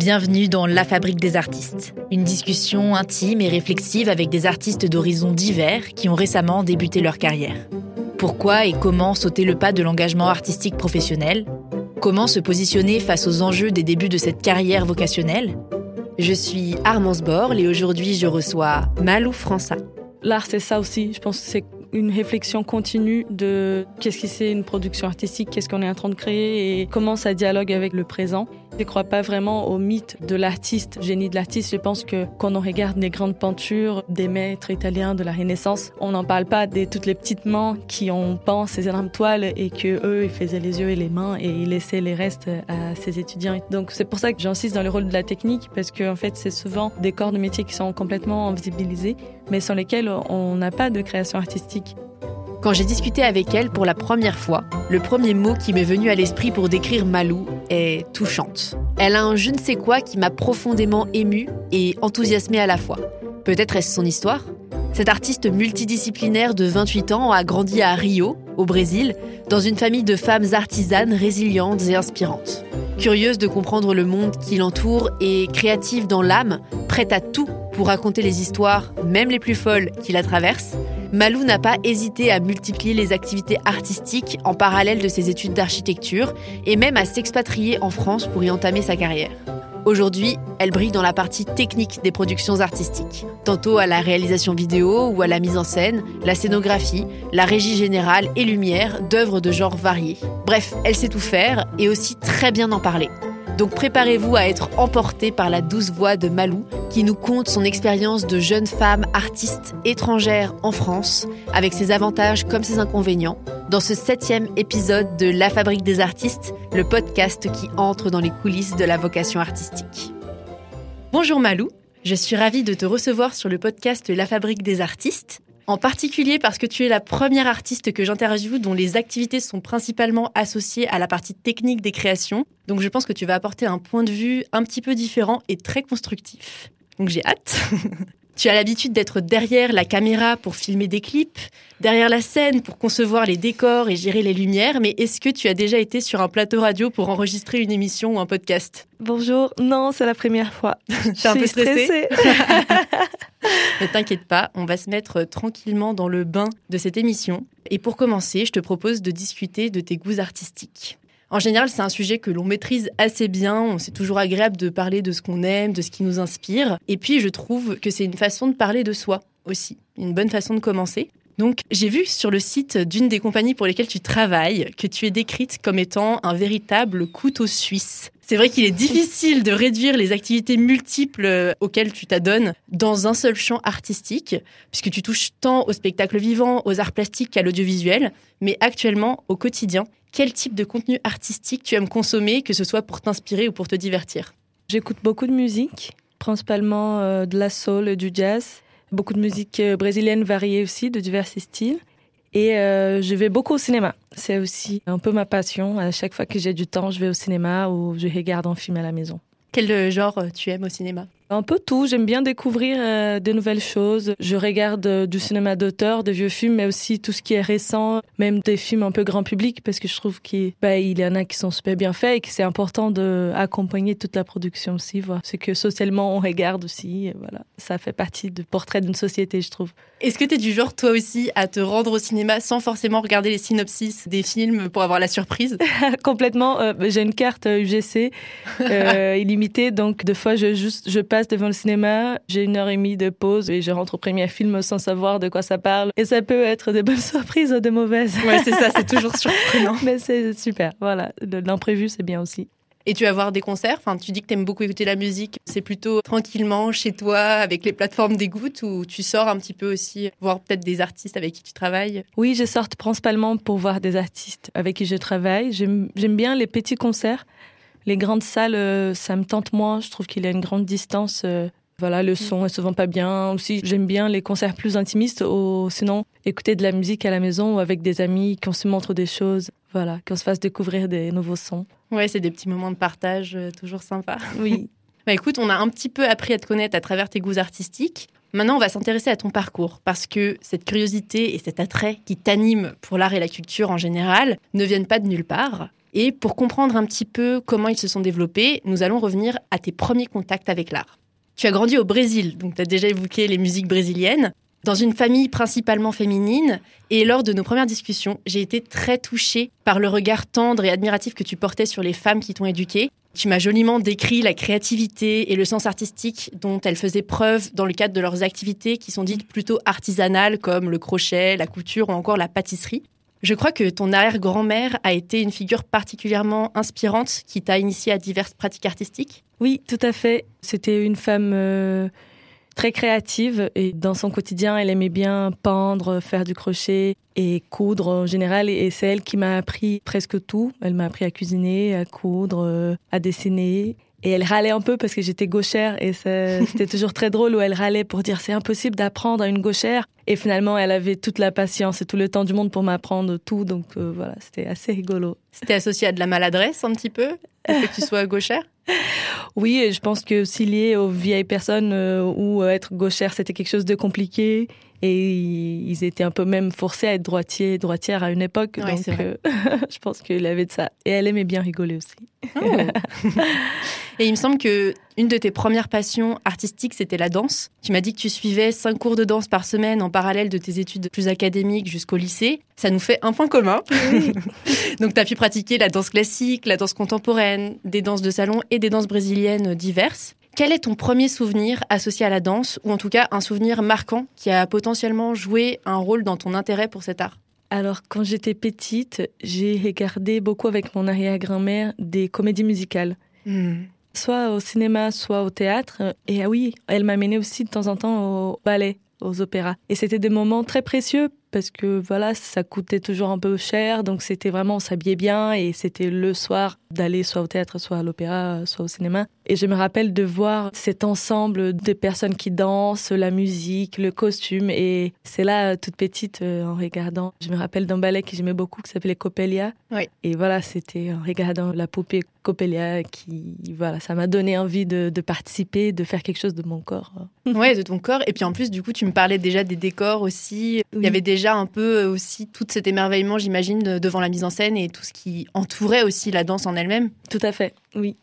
Bienvenue dans La Fabrique des artistes, une discussion intime et réflexive avec des artistes d'horizons divers qui ont récemment débuté leur carrière. Pourquoi et comment sauter le pas de l'engagement artistique professionnel? Comment se positionner face aux enjeux des débuts de cette carrière vocationnelle? Je suis Armance Borle et aujourd'hui je reçois Malou França. L'art c'est ça aussi, je pense que c'est une réflexion continue de qu'est-ce que c'est une production artistique, qu'est-ce qu'on est en train de créer et comment ça dialogue avec le présent. Je ne crois pas vraiment au mythe de l'artiste, génie de l'artiste. Je pense que quand on regarde les grandes peintures des maîtres italiens de la Renaissance, on n'en parle pas des toutes les petites mains qui ont peint ces énormes toiles et que eux ils faisaient les yeux et les mains et ils laissaient les restes à ses étudiants. Donc c'est pour ça que j'insiste dans le rôle de la technique parce qu'en en fait c'est souvent des corps de métier qui sont complètement invisibilisés mais sans lesquels on n'a pas de création artistique. Quand j'ai discuté avec elle pour la première fois, le premier mot qui m'est venu à l'esprit pour décrire Malou est touchante. Elle a un je ne sais quoi qui m'a profondément émue et enthousiasmée à la fois. Peut-être est-ce son histoire? Cette artiste multidisciplinaire de 28 ans a grandi à Rio, au Brésil, dans une famille de femmes artisanes résilientes et inspirantes. Curieuse de comprendre le monde qui l'entoure et créative dans l'âme, prête à tout pour raconter les histoires, même les plus folles, qui la traversent, Malou n'a pas hésité à multiplier les activités artistiques en parallèle de ses études d'architecture et même à s'expatrier en France pour y entamer sa carrière. Aujourd'hui, elle brille dans la partie technique des productions artistiques, tantôt à la réalisation vidéo ou à la mise en scène, la scénographie, la régie générale et lumière d'œuvres de genres variés. Bref, elle sait tout faire et aussi très bien en parler. Donc préparez-vous à être emporté par la douce voix de Malou qui nous conte son expérience de jeune femme artiste étrangère en France, avec ses avantages comme ses inconvénients, dans ce septième épisode de La Fabrique des artistes, le podcast qui entre dans les coulisses de la vocation artistique. Bonjour Malou, je suis ravie de te recevoir sur le podcast La Fabrique des artistes en particulier parce que tu es la première artiste que j'interviewe dont les activités sont principalement associées à la partie technique des créations. Donc je pense que tu vas apporter un point de vue un petit peu différent et très constructif. Donc j'ai hâte. Tu as l'habitude d'être derrière la caméra pour filmer des clips, derrière la scène pour concevoir les décors et gérer les lumières, mais est-ce que tu as déjà été sur un plateau radio pour enregistrer une émission ou un podcast? Bonjour, non, c'est la première fois. T'es un peu stressée, Ne t'inquiète pas, on va se mettre tranquillement dans le bain de cette émission. Et pour commencer, je te propose de discuter de tes goûts artistiques. En général, c'est un sujet que l'on maîtrise assez bien. C'est toujours agréable de parler de ce qu'on aime, de ce qui nous inspire. Et puis, je trouve que c'est une façon de parler de soi aussi. Une bonne façon de commencer. Donc, j'ai vu sur le site d'une des compagnies pour lesquelles tu travailles que tu es décrite comme étant un véritable couteau suisse. C'est vrai qu'il est difficile de réduire les activités multiples auxquelles tu t'adonnes dans un seul champ artistique, puisque tu touches tant au spectacle vivant, aux arts plastiques qu'à l'audiovisuel, mais actuellement, au quotidien, quel type de contenu artistique tu aimes consommer, que ce soit pour t'inspirer ou pour te divertir? J'écoute beaucoup de musique, principalement euh, de la soul et du jazz. Beaucoup de musique euh, brésilienne variée aussi, de divers styles. Et euh, je vais beaucoup au cinéma. C'est aussi un peu ma passion. À chaque fois que j'ai du temps, je vais au cinéma ou je regarde un film à la maison. Quel genre tu aimes au cinéma? Un peu tout. J'aime bien découvrir euh, de nouvelles choses. Je regarde euh, du cinéma d'auteur, de vieux films, mais aussi tout ce qui est récent, même des films un peu grand public, parce que je trouve qu'il bah, il y en a qui sont super bien faits et que c'est important d'accompagner toute la production aussi, voir ce que socialement on regarde aussi. voilà, ça fait partie du portrait d'une société, je trouve. Est-ce que tu es du genre, toi aussi, à te rendre au cinéma sans forcément regarder les synopsis des films pour avoir la surprise? Complètement. Euh, j'ai une carte UGC illimitée, donc des fois, je, juste, je passe devant le cinéma, j'ai une heure et demie de pause et je rentre au premier film sans savoir de quoi ça parle. Et ça peut être de bonnes surprises ou de mauvaises. Ouais, c'est ça, c'est toujours surprenant. Mais c'est super, voilà. L'imprévu, c'est bien aussi. Et tu vas voir des concerts? Enfin, Tu dis que tu aimes beaucoup écouter la musique. C'est plutôt tranquillement chez toi avec les plateformes d'écoute ou tu sors un petit peu aussi voir peut-être des artistes avec qui tu travailles? Oui, je sors principalement pour voir des artistes avec qui je travaille. J'aime bien les petits concerts. Les grandes salles, euh, ça me tente moins. Je trouve qu'il y a une grande distance. Euh, voilà, le son est souvent pas bien. Aussi, j'aime bien les concerts plus intimistes. Ou sinon, écouter de la musique à la maison ou avec des amis, qu'on se montre des choses. Voilà, qu'on se fasse découvrir des nouveaux sons. Ouais, c'est des petits moments de partage euh, toujours sympas. Oui. bah écoute, on a un petit peu appris à te connaître à travers tes goûts artistiques. Maintenant, on va s'intéresser à ton parcours parce que cette curiosité et cet attrait qui t'anime pour l'art et la culture en général ne viennent pas de nulle part. Et pour comprendre un petit peu comment ils se sont développés, nous allons revenir à tes premiers contacts avec l'art. Tu as grandi au Brésil, donc tu as déjà évoqué les musiques brésiliennes, dans une famille principalement féminine. Et lors de nos premières discussions, j'ai été très touchée par le regard tendre et admiratif que tu portais sur les femmes qui t'ont éduquée. Tu m'as joliment décrit la créativité et le sens artistique dont elles faisaient preuve dans le cadre de leurs activités qui sont dites plutôt artisanales comme le crochet, la couture ou encore la pâtisserie. Je crois que ton arrière-grand-mère a été une figure particulièrement inspirante qui t'a initié à diverses pratiques artistiques? Oui, tout à fait. C'était une femme euh, très créative et dans son quotidien, elle aimait bien peindre, faire du crochet et coudre en général. Et c'est elle qui m'a appris presque tout. Elle m'a appris à cuisiner, à coudre, euh, à dessiner. Et elle râlait un peu parce que j'étais gauchère et c'était toujours très drôle où elle râlait pour dire c'est impossible d'apprendre à une gauchère. Et finalement, elle avait toute la patience et tout le temps du monde pour m'apprendre tout. Donc euh, voilà, c'était assez rigolo. C'était associé à de la maladresse un petit peu, que tu sois gauchère? Oui, et je pense que aussi lié aux vieilles personnes euh, où être gauchère c'était quelque chose de compliqué et ils étaient un peu même forcés à être droitiers, droitières à une époque. donc, euh, je pense qu'il avait de ça. Et elle aimait bien rigoler aussi. Oh. et il me semble que une de tes premières passions artistiques, c'était la danse. Tu m'as dit que tu suivais cinq cours de danse par semaine en parallèle de tes études plus académiques jusqu'au lycée. Ça nous fait un point commun. donc, tu as pu pratiquer la danse classique, la danse contemporaine, des danses de salon et des danses brésiliennes diverses. Quel est ton premier souvenir associé à la danse, ou en tout cas un souvenir marquant qui a potentiellement joué un rôle dans ton intérêt pour cet art? Alors, quand j'étais petite, j'ai regardé beaucoup avec mon arrière-grand-mère des comédies musicales. Hmm. Soit au cinéma, soit au théâtre. Et ah oui, elle m'amenait aussi de temps en temps au ballet, aux opéras. Et c'était des moments très précieux parce que voilà, ça coûtait toujours un peu cher, donc c'était vraiment on s'habillait bien et c'était le soir d'aller soit au théâtre, soit à l'opéra, soit au cinéma. Et je me rappelle de voir cet ensemble de personnes qui dansent, la musique, le costume. Et c'est là, toute petite, euh, en regardant, je me rappelle d'un ballet que j'aimais beaucoup qui s'appelait Coppelia. Et voilà, c'était en regardant la poupée Coppelia qui, voilà, ça m'a donné envie de, participer, de faire quelque chose de mon corps. Ouais, de ton corps. Et puis en plus, du coup, tu me parlais déjà des décors aussi. Il y avait déjà un peu aussi tout cet émerveillement, j'imagine, devant la mise en scène et tout ce qui entourait aussi la danse en elle-même. Tout à fait, oui.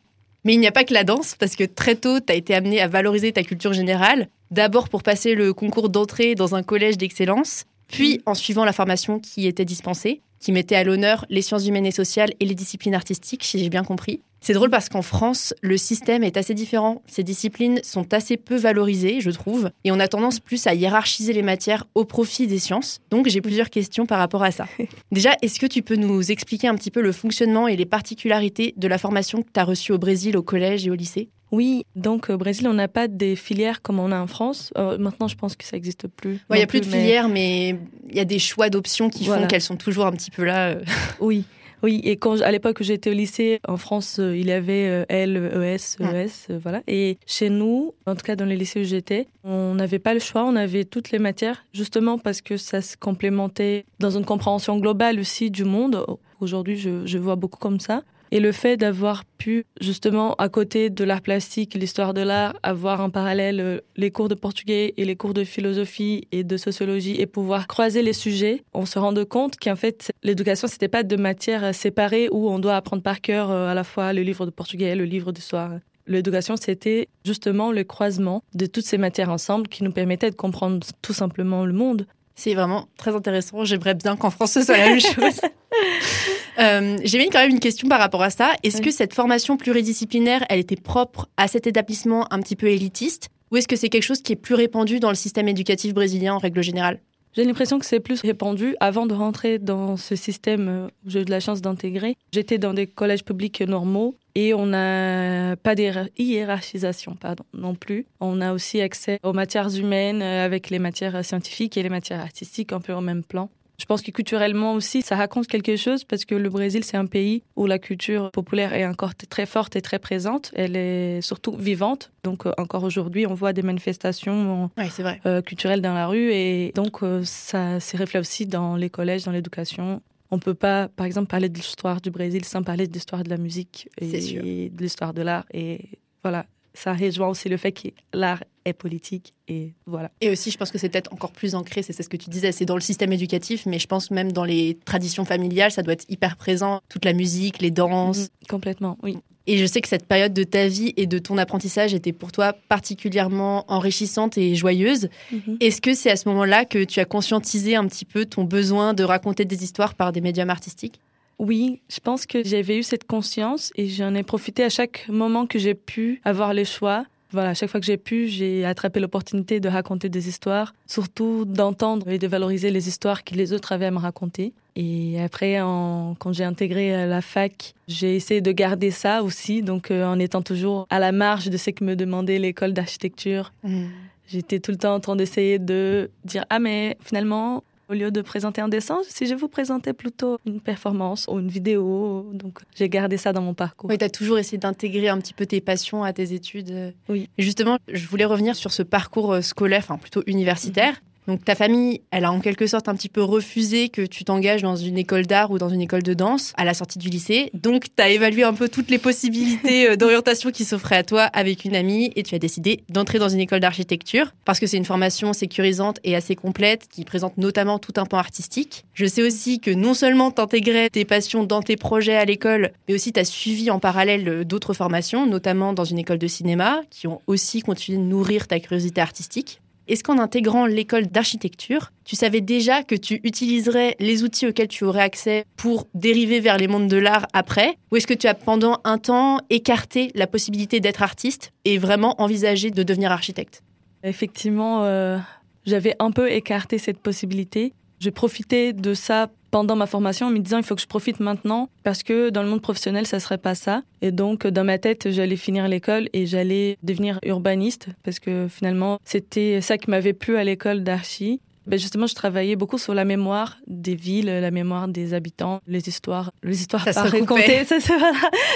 Mais il n'y a pas que la danse, parce que très tôt, tu as été amené à valoriser ta culture générale, d'abord pour passer le concours d'entrée dans un collège d'excellence, puis en suivant la formation qui était dispensée, qui mettait à l'honneur les sciences humaines et sociales et les disciplines artistiques, si j'ai bien compris. C'est drôle parce qu'en France, le système est assez différent. Ces disciplines sont assez peu valorisées, je trouve, et on a tendance plus à hiérarchiser les matières au profit des sciences. Donc j'ai plusieurs questions par rapport à ça. Déjà, est-ce que tu peux nous expliquer un petit peu le fonctionnement et les particularités de la formation que tu as reçue au Brésil, au collège et au lycée? Oui, donc au Brésil, on n'a pas des filières comme on a en France. Euh, maintenant, je pense que ça n'existe plus. Il n'y a plus de filières, mais il y a des choix d'options qui font qu'elles sont toujours un petit peu là. Euh. Oui, oui, et quand à l'époque où j'étais au lycée en France, euh, il y avait euh, L, ES, ES, euh, voilà. Et chez nous, en tout cas dans les lycées où j'étais, on n'avait pas le choix, on avait toutes les matières, justement parce que ça se complémentait dans une compréhension globale aussi du monde. Aujourd'hui, je, je vois beaucoup comme ça. Et le fait d'avoir pu, justement, à côté de l'art plastique, l'histoire de l'art, avoir en parallèle euh, les cours de portugais et les cours de philosophie et de sociologie et pouvoir croiser les sujets, on se rend compte qu'en fait, l'éducation, c'était pas de matières séparées où on doit apprendre par cœur euh, à la fois le livre de portugais et le livre d'histoire. L'éducation, c'était justement le croisement de toutes ces matières ensemble qui nous permettait de comprendre tout simplement le monde. C'est vraiment très intéressant. J'aimerais bien qu'en France, ce soit la même chose. Euh, J'ai quand même une question par rapport à ça. Est-ce que cette formation pluridisciplinaire, elle était propre à cet établissement un petit peu élitiste? Ou est-ce que c'est quelque chose qui est plus répandu dans le système éducatif brésilien en règle générale? J'ai l'impression que c'est plus répandu. Avant de rentrer dans ce système j'ai eu de la chance d'intégrer, j'étais dans des collèges publics normaux et on n'a pas d'hiérarchisation pardon, non plus. On a aussi accès aux matières humaines euh, avec les matières scientifiques et les matières artistiques un peu au même plan. Je pense que culturellement aussi, ça raconte quelque chose parce que le Brésil, c'est un pays où la culture populaire est encore très forte et très présente. Elle est surtout vivante. Donc, euh, encore aujourd'hui, on voit des manifestations euh, culturelles dans la rue. Et donc, euh, ça s'est reflète aussi dans les collèges, dans l'éducation. On peut pas, par exemple, parler de l'histoire du Brésil sans parler de l'histoire de la musique et de l'histoire de l'art. Et voilà, ça rejoint aussi le fait que l'art est politique et voilà. Et aussi, je pense que c'est peut-être encore plus ancré, c'est ce que tu disais, c'est dans le système éducatif, mais je pense même dans les traditions familiales, ça doit être hyper présent, toute la musique, les danses. Mhm, complètement, oui. Et je sais que cette période de ta vie et de ton apprentissage était pour toi particulièrement enrichissante et joyeuse. Mhm. Est-ce que c'est à ce moment-là que tu as conscientisé un petit peu ton besoin de raconter des histoires par des médiums artistiques? Oui, je pense que j'avais eu cette conscience et j'en ai profité à chaque moment que j'ai pu avoir le choix. Voilà, à chaque fois que j'ai pu, j'ai attrapé l'opportunité de raconter des histoires, surtout d'entendre et de valoriser les histoires que les autres avaient à me raconter. Et après, en- quand j'ai intégré euh, la fac, j'ai essayé de garder ça aussi, donc euh, en étant toujours à la marge de ce que me demandait l'école d'architecture. J'étais tout le temps en train d'essayer de dire ah mais finalement au lieu de présenter un dessin, si je vous présentais plutôt une performance ou une vidéo, donc j'ai gardé ça dans mon parcours. Oui, tu as toujours essayé d'intégrer un petit peu tes passions à tes études. Oui. Et justement, je voulais revenir sur ce parcours euh, scolaire, enfin plutôt universitaire. Donc ta famille, elle a en quelque sorte un petit peu refusé que tu t'engages dans une école d'art ou dans une école de danse à la sortie du lycée. Donc tu as évalué un peu toutes les possibilités euh, d'orientation qui s'offraient à toi avec une amie et tu as décidé d'entrer dans une école d'architecture parce que c'est une formation sécurisante et assez complète qui présente notamment tout un pan artistique. Je sais aussi que non seulement t'intégrais tes passions dans tes projets à l'école, mais aussi tu as suivi en parallèle euh, d'autres formations, notamment dans une école de cinéma, qui ont aussi continué de nourrir ta curiosité artistique. Est-ce qu'en intégrant l'école d'architecture, tu savais déjà que tu utiliserais les outils auxquels tu aurais accès pour dériver vers les mondes de l'art après? Ou est-ce que tu as pendant un temps écarté la possibilité d'être artiste et vraiment envisagé de devenir architecte? Effectivement, euh, j'avais un peu écarté cette possibilité. J'ai profité de ça pendant ma formation en me disant il faut que je profite maintenant parce que dans le monde professionnel ça serait pas ça. Et donc dans ma tête j'allais finir l'école et j'allais devenir urbaniste parce que finalement c'était ça qui m'avait plu à l'école d'archi ben justement, je travaillais beaucoup sur la mémoire des villes, la mémoire des habitants, les histoires, les histoires Ça pas racontées. Ça, ça,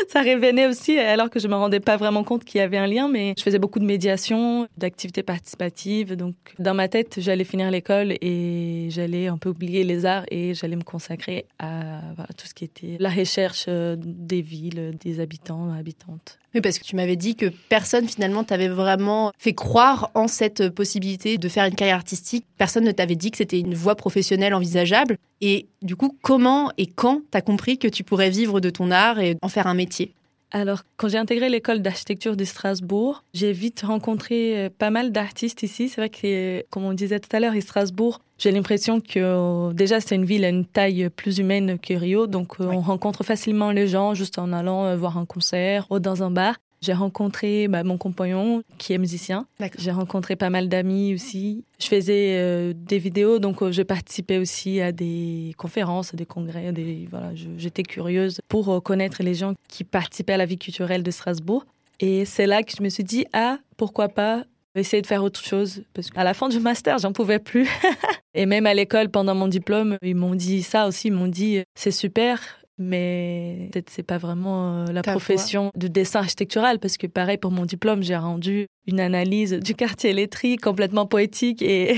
ça revenait aussi, alors que je me rendais pas vraiment compte qu'il y avait un lien. Mais je faisais beaucoup de médiation, d'activités participatives. Donc, dans ma tête, j'allais finir l'école et j'allais un peu oublier les arts et j'allais me consacrer à voilà, tout ce qui était la recherche euh, des villes, des habitants, habitantes. Oui, parce que tu m'avais dit que personne finalement t'avait vraiment fait croire en cette possibilité de faire une carrière artistique. Personne ne t'avait dit que c'était une voie professionnelle envisageable. Et du coup, comment et quand t'as compris que tu pourrais vivre de ton art et en faire un métier? Alors, quand j'ai intégré l'école d'architecture de Strasbourg, j'ai vite rencontré euh, pas mal d'artistes ici. C'est vrai que, comme on disait tout à l'heure, Strasbourg, j'ai l'impression que euh, déjà c'est une ville à une taille plus humaine que Rio, donc euh, Oui. on rencontre facilement les gens juste en allant voir un concert ou dans un bar. J'ai rencontré bah, mon compagnon qui est musicien. J'ai rencontré pas mal d'amis aussi. Je faisais euh, des vidéos, donc euh, je participais aussi à des conférences, à des congrès. à Des, voilà, j'étais curieuse pour euh, connaître les gens qui participaient à la vie culturelle de Strasbourg. Et c'est là que je me suis dit, ah, pourquoi pas essayer de faire autre chose? Parce qu'à la fin du master, j'en pouvais plus. Et même à l'école, pendant mon diplôme, ils m'ont dit ça aussi. Ils m'ont dit, c'est super, mais peut-être c'est pas vraiment euh, la Ta profession de dessin architectural parce que pareil pour mon diplôme j'ai rendu une analyse du quartier électrique complètement poétique et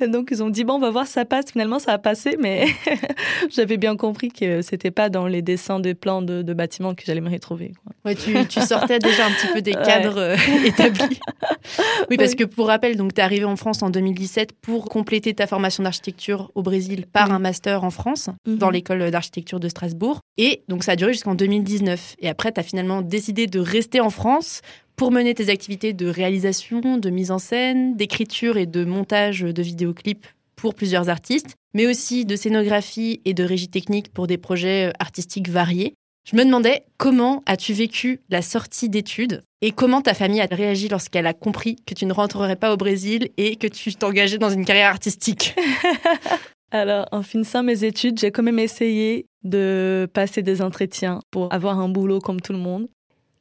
donc ils ont dit bon on va voir si ça passe finalement ça a passé mais j'avais bien compris que c'était pas dans les dessins de plans de, de bâtiments que j'allais me retrouver quoi. Ouais, tu, tu sortais déjà un petit peu des Ouais. cadres euh, établis. Oui, parce Oui. que pour rappel, donc tu es arrivé en France en 2017 pour compléter ta formation d'architecture au Brésil par Oui. un master en France Mhm. dans l'école d'architecture de Strasbourg. Et donc ça a duré jusqu'en 2019. Et après, tu as finalement décidé de rester en France pour mener tes activités de réalisation, de mise en scène, d'écriture et de montage de vidéoclips pour plusieurs artistes, mais aussi de scénographie et de régie technique pour des projets euh, artistiques variés. Je me demandais comment as-tu vécu la sortie d'études et comment ta famille a réagi lorsqu'elle a compris que tu ne rentrerais pas au Brésil et que tu t'engageais dans une carrière artistique? Alors, en finissant mes études, j'ai quand même essayé de passer des entretiens pour avoir un boulot comme tout le monde.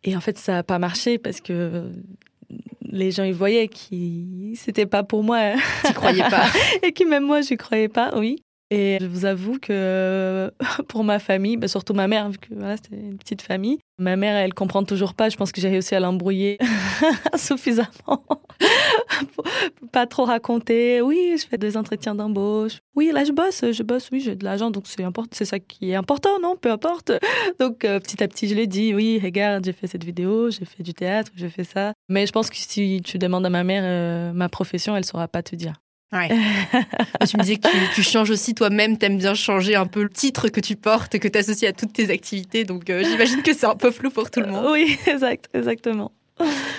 Et en fait, ça n'a pas marché parce que les gens ils voyaient que c'était pas pour moi Tu croyais pas et que même moi je croyais pas, oui. Et je vous avoue que pour ma famille, bah, surtout ma mère, vu que c'était une petite famille, ma mère, elle comprend toujours pas. Je pense que j'ai réussi à l'embrouiller suffisamment. pas trop raconter. Oui, je fais des entretiens d'embauche. Oui, là, je bosse, je bosse. Oui, j'ai de l'argent, donc c'est important. C'est ça qui est important, non? Peu importe. Donc, euh, petit à petit, je lui dis, oui, regarde, j'ai fait cette vidéo, j'ai fait du théâtre, j'ai fait ça. Mais je pense que si tu demandes à ma mère euh, ma profession, elle saura pas te dire. Ouais. tu me disais que tu, changes aussi toi-même, t'aimes bien changer un peu le titre que tu portes, que tu associes à toutes tes activités. Donc euh, j'imagine que c'est un peu flou pour tout le monde. oui, exact, exactement.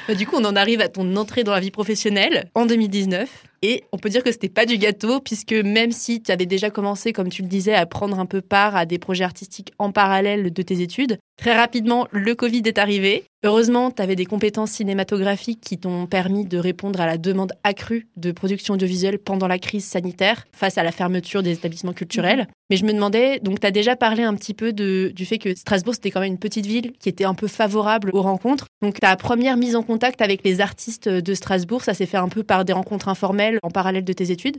Bah, du coup, on en arrive à ton entrée dans la vie professionnelle en 2019. Et on peut dire que c'était pas du gâteau, puisque même si tu avais déjà commencé, comme tu le disais, à prendre un peu part à des projets artistiques en parallèle de tes études, très rapidement, le Covid est arrivé. Heureusement, tu avais des compétences cinématographiques qui t'ont permis de répondre à la demande accrue de production audiovisuelle pendant la crise sanitaire face à la fermeture des établissements culturels. Mais je me demandais, donc tu as déjà parlé un petit peu de, du fait que Strasbourg, c'était quand même une petite ville qui était un peu favorable aux rencontres. Donc ta première mise en contact avec les artistes de Strasbourg, ça s'est fait un peu par des rencontres informelles en parallèle de tes études?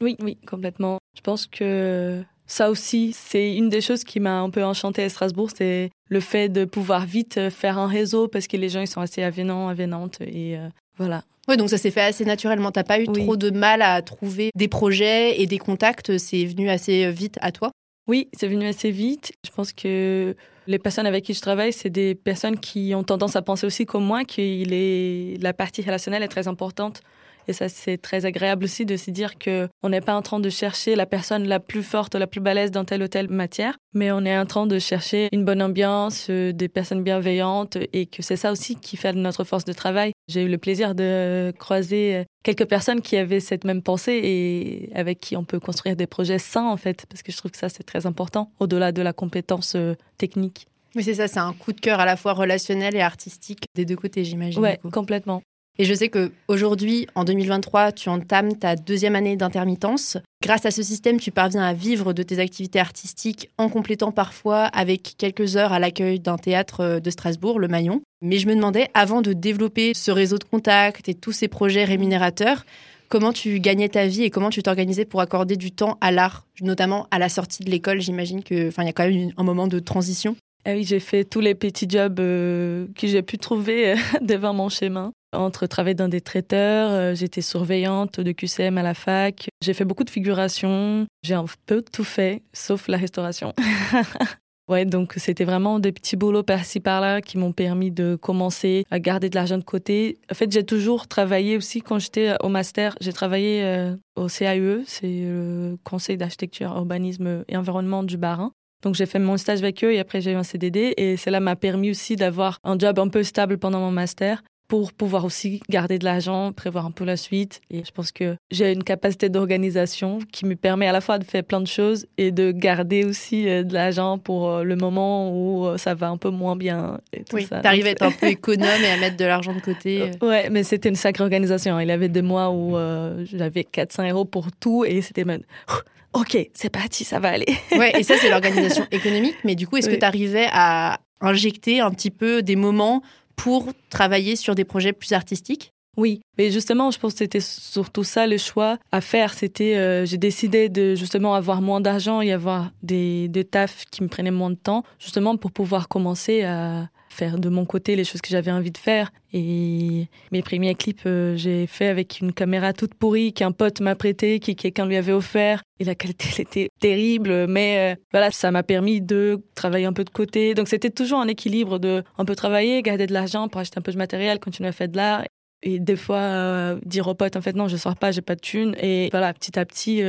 Oui, oui, complètement. Je pense que ça aussi, c'est une des choses qui m'a un peu enchantée à Strasbourg, c'est le fait de pouvoir vite faire un réseau parce que les gens ils sont assez avenants, avenantes et euh, voilà. Oui, donc ça s'est fait assez naturellement. T'as pas eu trop de mal à trouver des projets et des contacts. C'est venu assez vite à toi? Oui, c'est venu assez vite. Je pense que les personnes avec qui je travaille, c'est des personnes qui ont tendance à penser aussi comme moi que la partie relationnelle est très importante et ça, c'est très agréable aussi de se dire que on n'est pas en train de chercher la personne la plus forte, la plus balèze dans telle ou telle matière, mais on est en train de chercher une bonne ambiance, euh, des personnes bienveillantes et que c'est ça aussi qui fait notre force de travail. J'ai eu le plaisir de croiser quelques personnes qui avaient cette même pensée et avec qui on peut construire des projets sains en fait, parce que je trouve que ça c'est très important au-delà de la compétence euh, technique. Oui, c'est ça, c'est un coup de cœur à la fois relationnel et artistique des deux côtés, j'imagine. Oui, complètement. Et je sais que aujourd'hui, en 2023, tu entames ta deuxième année d'intermittence. Grâce à ce système, tu parviens à vivre de tes activités artistiques en complétant parfois avec quelques heures à l'accueil d'un théâtre euh, de Strasbourg, le Maillon. Mais je me demandais, avant de développer ce réseau de contacts et tous ces projets rémunérateurs, comment tu gagnais ta vie et comment tu t'organisais pour accorder du temps à l'art, notamment à la sortie de l'école? J'imagine que, enfin, il y a quand même un moment de transition. Ah oui, j'ai fait tous les petits jobs euh, que j'ai pu trouver euh, devant mon chemin. Entre travailler dans des traiteurs, euh, j'étais surveillante de QCM à la fac. J'ai fait beaucoup de figurations. J'ai un peu tout fait, sauf la restauration. ouais, donc c'était vraiment des petits boulots par-ci par-là qui m'ont permis de commencer à garder de l'argent de côté. En fait, j'ai toujours travaillé aussi quand j'étais au master. J'ai travaillé au CAUE, c'est le Conseil d'architecture, urbanisme et environnement du Barin. Donc j'ai fait mon stage avec eux et après j'ai eu un CDD et cela m'a permis aussi d'avoir un job un peu stable pendant mon master pour pouvoir aussi garder de l'argent, prévoir un peu la suite. Et je pense que j'ai une capacité d'organisation qui me permet à la fois de faire plein de choses et de garder aussi euh, de l'argent pour euh, le moment où euh, ça va un peu moins bien. Et tout oui, t'arrives à être un peu économe et à mettre de l'argent de côté. Ouais, mais c'était une sacrée organisation. Il y avait des mois où j'avais 400 euros pour tout et c'était même ok, c'est parti, ça va aller. ouais, et ça, c'est l'organisation économique. Mais du coup, est-ce que tu arrivais à injecter un petit peu des moments pour travailler sur des projets plus artistiques? Oui, mais justement, je pense que c'était surtout ça le choix à faire. C'était, euh, j'ai décidé de justement avoir moins d'argent et avoir des, des tafs qui me prenaient moins de temps, justement pour pouvoir commencer à, faire de mon côté les choses que j'avais envie de faire. Et mes premiers clips, euh, j'ai fait avec une caméra toute pourrie qu'un pote m'a prêté, qui quelqu'un lui avait offert. Et la qualité, elle était terrible, mais euh, voilà, ça m'a permis de travailler un peu de côté. Donc c'était toujours un équilibre de un peu travailler, garder de l'argent pour acheter un peu de matériel, continuer à faire de l'art. Et des fois, euh, dire au pote, en fait, non, je sors pas, j'ai pas de thunes. Et voilà, petit à petit,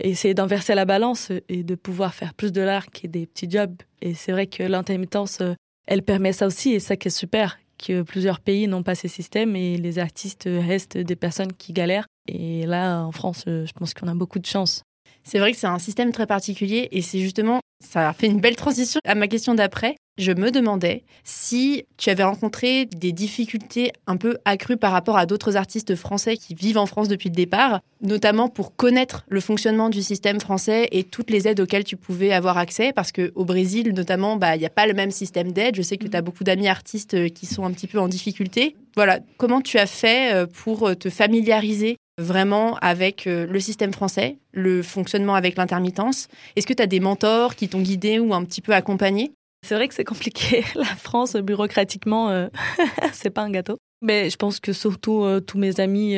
essayer d'inverser la balance et de pouvoir faire plus de l'art que des petits jobs. Et c'est vrai que l'intermittence, elle permet ça aussi, et ça qui est super, que plusieurs pays n'ont pas ces systèmes et les artistes restent des personnes qui galèrent. Et là, en France, je pense qu'on a beaucoup de chance. C'est vrai que c'est un système très particulier et c'est justement, ça a fait une belle transition à ma question d'après. Je me demandais si tu avais rencontré des difficultés un peu accrues par rapport à d'autres artistes français qui vivent en France depuis le départ, notamment pour connaître le fonctionnement du système français et toutes les aides auxquelles tu pouvais avoir accès, parce qu'au Brésil, notamment, bah, il n'y a pas le même système d'aide. Je sais que tu as beaucoup d'amis artistes qui sont un petit peu en difficulté. Voilà, comment tu as fait euh, pour te familiariser vraiment avec euh, le système français, le fonctionnement avec l'intermittence Est-ce que tu as des mentors qui t'ont guidé ou un petit peu accompagné? C'est vrai que c'est compliqué. La France, bureaucratiquement, euh, c'est pas un gâteau. Mais je pense que surtout euh, tous mes amis,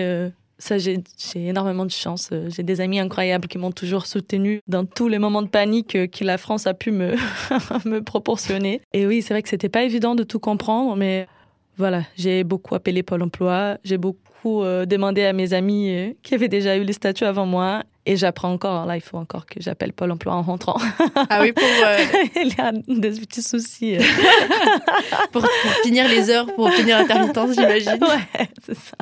ça j'ai énormément de chance. J'ai des amis incroyables qui m'ont toujours soutenu dans tous les moments de panique que la France a pu me, me proportionner. Et oui, c'est vrai que c'était pas évident de tout comprendre, mais voilà, j'ai beaucoup appelé Pôle emploi, j'ai beaucoup euh, demandé à mes amis euh, qui avaient déjà eu les statuts avant moi. Et j'apprends encore. Là, il faut encore que j'appelle Pôle emploi en rentrant. Ah oui, pour. Euh, il y a des petits soucis. pour, finir les heures, pour obtenir l'intermittence, j'imagine. Ouais, c'est ça.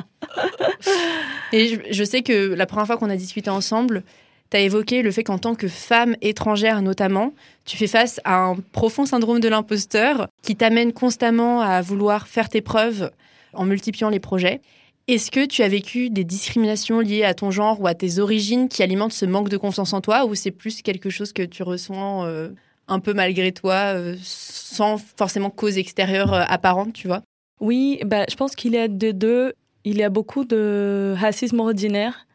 Et je, je, sais que la première fois qu'on a discuté ensemble, tu as évoqué le fait qu'en tant que femme étrangère notamment, tu fais face à un profond syndrome de l'imposteur qui t'amène constamment à vouloir faire tes preuves en multipliant les projets. Est-ce que tu as vécu des discriminations liées à ton genre ou à tes origines qui alimentent ce manque de confiance en toi ou c'est plus quelque chose que tu ressens euh, un peu malgré toi euh, sans forcément cause extérieure euh, apparente, tu vois? Oui, bah, je pense qu'il y a de deux. Il y a beaucoup de racisme ordinaire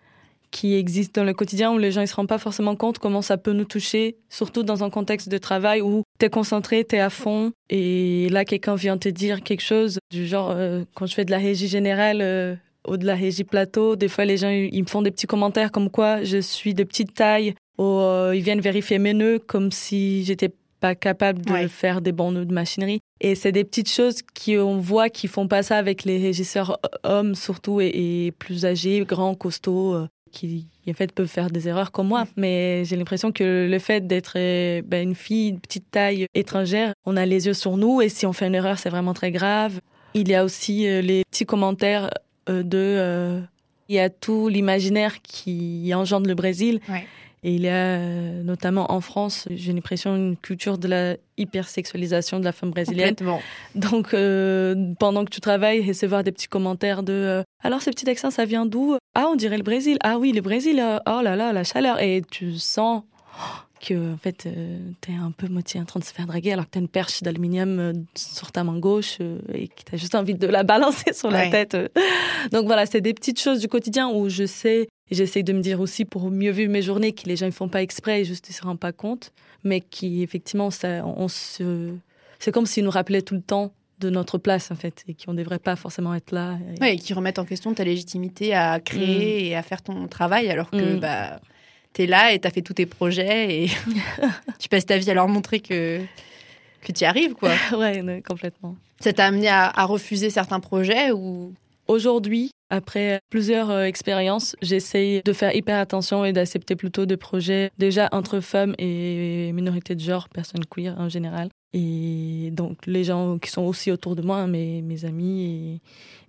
qui existent dans le quotidien où les gens ne se rendent pas forcément compte comment ça peut nous toucher, surtout dans un contexte de travail où tu es concentré, tu es à fond, et là quelqu'un vient te dire quelque chose du genre, quand je fais de la régie générale, ou de la régie plateau, des fois les gens ils me font des petits commentaires comme quoi je suis de petite taille, ou euh, ils viennent vérifier mes nœuds comme si j'étais pas capable de faire des bons nœuds de machinerie. Et c'est des petites choses qu'on voit qui font pas ça avec les régisseurs hommes surtout et, et plus âgés, grands, costauds qui en fait peuvent faire des erreurs comme moi, mais j'ai l'impression que le fait d'être euh, ben, une fille de petite taille étrangère, on a les yeux sur nous et si on fait une erreur, c'est vraiment très grave. Il y a aussi euh, les petits commentaires euh, de il y a tout l'imaginaire qui engendre le Brésil. Et il y a notamment en France, j'ai l'impression, une culture de la hypersexualisation de la femme brésilienne. Donc, pendant que tu travailles, recevoir des petits commentaires de alors ce petit accent, ça vient d'où? Ah, on dirait le Brésil. Ah oui, le Brésil. Euh, oh là là, la chaleur. Et tu sens que en fait, euh, tu es un peu moitié en train de se faire draguer alors que tu as une perche d'aluminium euh, sur ta main gauche et que tu as juste envie de la balancer sur la tête. Donc voilà, c'est des petites choses du quotidien où je sais, j'essaie de me dire aussi pour mieux vivre mes journées que les gens ne font pas exprès et juste ils se rendent pas compte, mais qui effectivement, ça, on se... c'est comme s'ils nous rappelaient tout le temps de notre place en fait et qui on devrait pas forcément être là. Et... qui remettent en question ta légitimité à créer mm. et à faire ton travail alors que mm. bah tu es là et tu as fait tous tes projets et tu passes ta vie à leur montrer que que tu y arrives quoi. ouais, complètement. Ça t'a amené à, refuser certains projets ou? Aujourd'hui, après plusieurs euh, expériences, j'essaye de faire hyper attention et d'accepter plutôt des projets déjà entre femmes et minorités de genre, personnes queer en général, et donc les gens qui sont aussi autour de moi, mes, mes amis,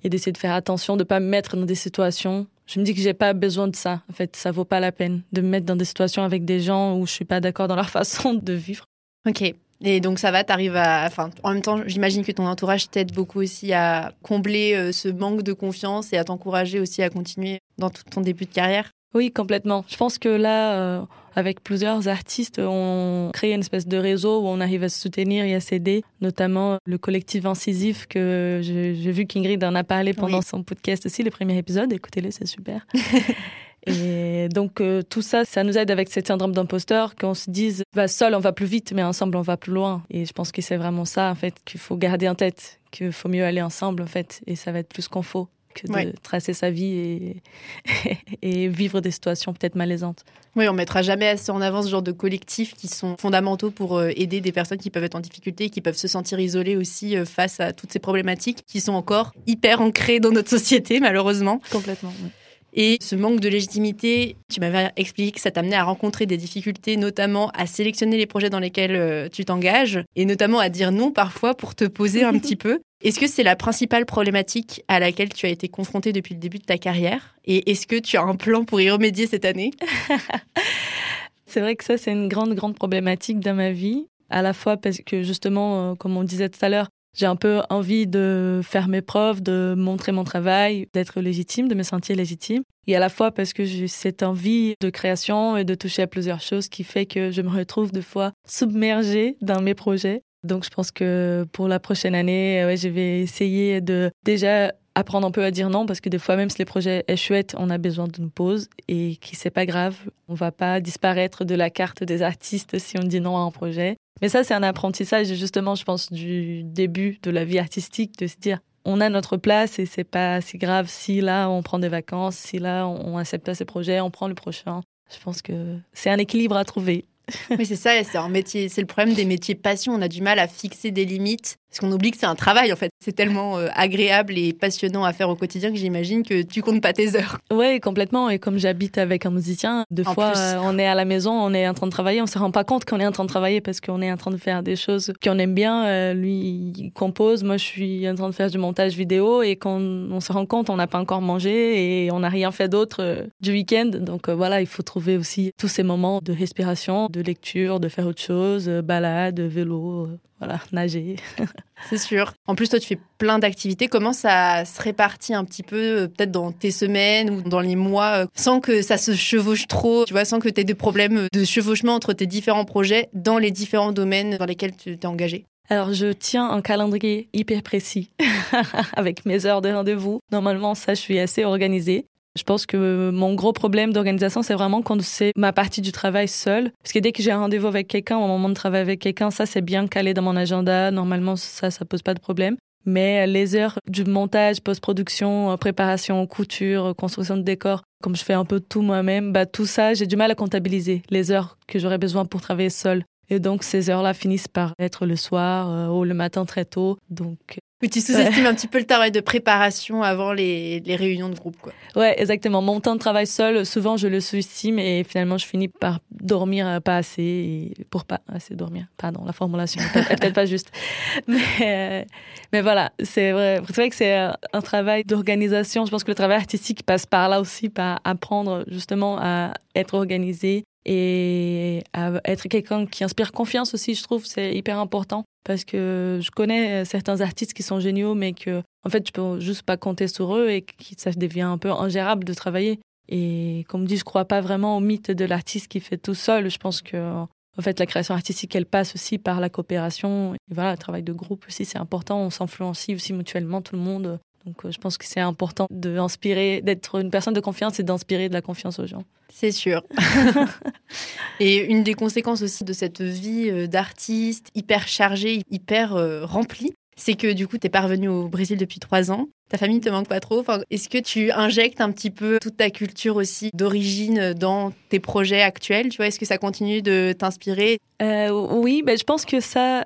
et, d'essayer de faire attention, de ne pas me mettre dans des situations. Je me dis que j'ai pas besoin de ça. En fait, ça vaut pas la peine de me mettre dans des situations avec des gens où je suis pas d'accord dans leur façon de vivre. Ok. Et donc ça va, t'arrives à... En même temps, j'imagine que ton entourage t'aide beaucoup aussi à combler euh, ce manque de confiance et à t'encourager aussi à continuer dans tout ton début de carrière. Oui, complètement. Je pense que là, euh, avec plusieurs artistes, on crée une espèce de réseau où on arrive à se soutenir et à s'aider, notamment le collectif Incisif que j'ai vu qu'Ingrid en a parlé pendant son podcast aussi, le premier épisode. Écoutez-le, c'est super. et donc euh, tout ça, ça nous aide avec ce syndrome d'imposteur, qu'on se dise, bah, seul on va plus vite, mais ensemble on va plus loin. Et je pense que c'est vraiment ça, en fait, qu'il faut garder en tête, qu'il faut mieux aller ensemble, en fait, et ça va être plus qu'on faut que de tracer sa vie et, et vivre des situations peut-être malaisantes. Oui, on mettra jamais assez en avant ce genre de collectifs qui sont fondamentaux pour euh, aider des personnes qui peuvent être en difficulté, qui peuvent se sentir isolées aussi euh, face à toutes ces problématiques qui sont encore hyper ancrées dans notre société, malheureusement. Complètement. Et ce manque de légitimité, tu m'avais expliqué que ça t'amenait à rencontrer des difficultés, notamment à sélectionner les projets dans lesquels euh, tu t'engages, et notamment à dire non parfois pour te poser un petit peu. Est-ce que c'est la principale problématique à laquelle tu as été confrontée depuis le début de ta carrière? Et est-ce que tu as un plan pour y remédier cette année? C'est vrai que ça, c'est une grande, grande problématique dans ma vie. À la fois parce que justement, euh, comme on disait tout à l'heure, j'ai un peu envie de faire mes preuves, de montrer mon travail, d'être légitime, de me sentir légitime. Et à la fois parce que j'ai cette envie de création et de toucher à plusieurs choses qui fait que je me retrouve des fois submergée dans mes projets. Donc je pense que pour la prochaine année, ouais, je vais essayer de déjà apprendre un peu à dire non parce que des fois même si les projets chouettes, on a besoin d'une pause et qui c'est pas grave. On va pas disparaître de la carte des artistes si on dit non à un projet. Mais ça, c'est un apprentissage justement, je pense, du début de la vie artistique de se dire on a notre place et c'est pas si grave si là on prend des vacances, si là on accepte pas ces projets, on prend le prochain. Je pense que c'est un équilibre à trouver. Mais c'est ça, c'est un métier, c'est le problème des métiers passion. On a du mal à fixer des limites parce qu'on oublie que c'est un travail en fait. C'est tellement euh, agréable et passionnant à faire au quotidien que j'imagine que tu comptes pas tes heures. Oui, complètement. Et comme j'habite avec un musicien, deux fois euh, on est à la maison, on est en train de travailler, on se rend pas compte qu'on est en train de travailler parce qu'on est en train de faire des choses qu'on aime bien. Euh, lui, il compose, moi je suis en train de faire du montage vidéo et quand on se rend compte, on n'a pas encore mangé et on n'a rien fait d'autre du week-end. Donc voilà, il faut trouver aussi tous ces moments de respiration, de lecture, de faire autre chose, balade, vélo, voilà, nager. C'est sûr. En plus, toi, tu fais plein d'activités. Comment ça se répartit un petit peu, euh, peut-être dans tes semaines ou dans les mois, euh, sans que ça se chevauche trop, tu vois, sans que tu aies de problèmes de chevauchement entre tes différents projets dans les différents domaines dans lesquels tu t'es engagé? Alors, je tiens un calendrier hyper précis avec mes heures de rendez-vous. Normalement, ça, je suis assez organisée. Je pense que mon gros problème d'organisation, c'est vraiment quand c'est ma partie du travail seule. Parce que dès que j'ai un rendez-vous avec quelqu'un, au moment de travailler avec quelqu'un, ça, c'est bien calé dans mon agenda. Normalement, ça, ça pose pas de problème. Mais les heures du montage, post-production, préparation, couture, construction de décor, comme je fais un peu tout moi-même, bah, tout ça, j'ai du mal à comptabiliser les heures que j'aurais besoin pour travailler seule. Et donc, ces heures-là finissent par être le soir euh, ou le matin très tôt. Donc, oui, tu sous-estimes un petit peu le travail de préparation avant les, les, réunions de groupe. Quoi. Ouais, exactement. Mon temps de travail seul, souvent je le sous-estime et finalement je finis par dormir euh, pas assez et pour pas assez dormir. Pardon, la formulation n'est peut-être pas juste. Mais, euh, mais voilà, c'est vrai. C'est vrai que c'est un travail d'organisation. Je pense que le travail artistique passe par là aussi, par apprendre justement à être organisé, et être quelqu'un qui inspire confiance aussi, je trouve, c'est hyper important parce que je connais certains artistes qui sont géniaux, mais que en fait, je peux juste pas compter sur eux et que ça devient un peu ingérable de travailler. Et comme dit, je crois pas vraiment au mythe de l'artiste qui fait tout seul. Je pense que en fait, la création artistique, elle passe aussi par la coopération. Voilà, le travail de groupe aussi, c'est important. On s'influencie aussi mutuellement, tout le monde. Donc, euh, je pense que c'est important d'inspirer, d'être une personne de confiance et d'inspirer de la confiance aux gens. C'est sûr. et une des conséquences aussi de cette vie euh, d'artiste hyper chargée, hyper euh, remplie, c'est que du coup, tu es parvenu au Brésil depuis trois ans. Ta famille te manque pas trop. Enfin, Est-ce que tu injectes un petit peu toute ta culture aussi d'origine dans tes projets actuels Tu vois, est-ce que ça continue de t'inspirer? Oui, ben, je pense que ça,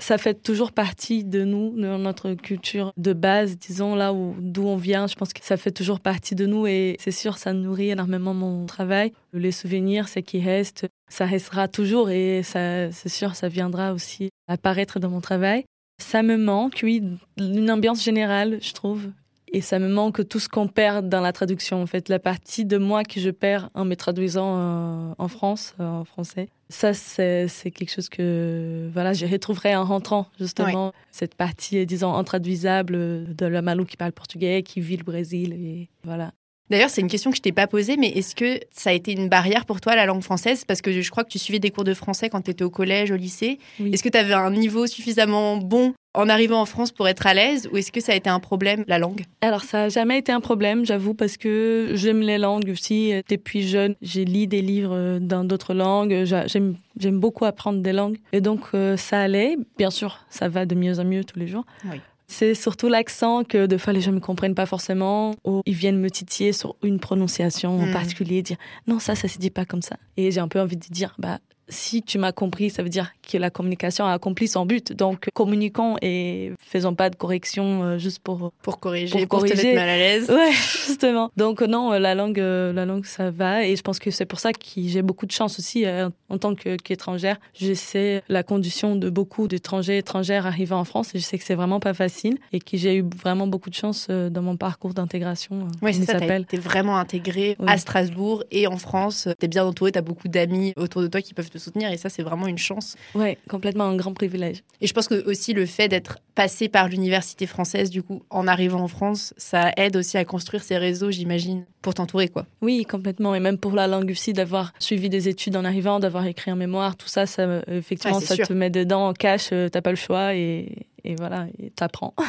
ça fait toujours partie de nous, de notre culture de base, disons là où d'où on vient. Je pense que ça fait toujours partie de nous et c'est sûr, ça nourrit énormément mon travail. Les souvenirs, c'est qui reste, ça restera toujours et c'est sûr, ça viendra aussi apparaître dans mon travail. Ça me manque, oui, une ambiance générale, je trouve. Et ça me manque tout ce qu'on perd dans la traduction, en fait. La partie de moi que je perds en me traduisant euh, en France, euh, en français. Ça, c'est quelque chose que voilà, je retrouverai en rentrant, justement. Cette partie, disons, intraduisable de la Malou qui parle portugais, qui vit le Brésil. Et voilà. D'ailleurs, c'est une question que je t'ai pas posée, mais est-ce que ça a été une barrière pour toi, la langue française? Parce que je crois que tu suivais des cours de français quand tu étais au collège, au lycée. Est-ce que tu avais un niveau suffisamment bon en arrivant en France pour être à l'aise ou est-ce que ça a été un problème, la langue? Alors, ça n'a jamais été un problème, j'avoue, parce que j'aime les langues aussi. Depuis jeune, j'ai lu des livres dans d'autres langues. J'aime beaucoup apprendre des langues. Et donc, euh, ça allait. Bien sûr, ça va de mieux en mieux tous les jours. Oui. C'est surtout l'accent que de fois les gens ne comprennent pas forcément ou ils viennent me titiller sur une prononciation en hmm. particulier, dire non ça ça se dit pas comme ça. Et j'ai un peu envie de dire bah si tu m'as compris, ça veut dire que la communication a accompli son but. Donc, communiquons et faisons pas de correction euh, juste pour pour corriger, pour, corriger. te mettre mal à l'aise. Ouais, justement. Donc non, la langue, euh, la langue, ça va. Et je pense que c'est pour ça que j'ai beaucoup de chance aussi euh, en tant qu'étrangère. je sais la condition de beaucoup d'étrangers, étrangères arrivant en France. Et je sais que c'est vraiment pas facile et que j'ai eu vraiment beaucoup de chance dans mon parcours d'intégration. oui, c'est ça. T'es vraiment intégré à Strasbourg et en France. T'es bien entouré. T'as beaucoup d'amis autour de toi qui peuvent te soutenir et ça, c'est vraiment une chance. Ouais, complètement un grand privilège. Et je pense que aussi le fait d'être passé par l'université française, du coup, en arrivant en France, ça aide aussi à construire ces réseaux, j'imagine, pour t'entourer, quoi. Oui, complètement. Et même pour la langue aussi, d'avoir suivi des études en arrivant, d'avoir écrit un mémoire, tout ça, ça effectivement, ça te met dedans en cash, euh, t'as pas le choix et, et voilà, t'apprends.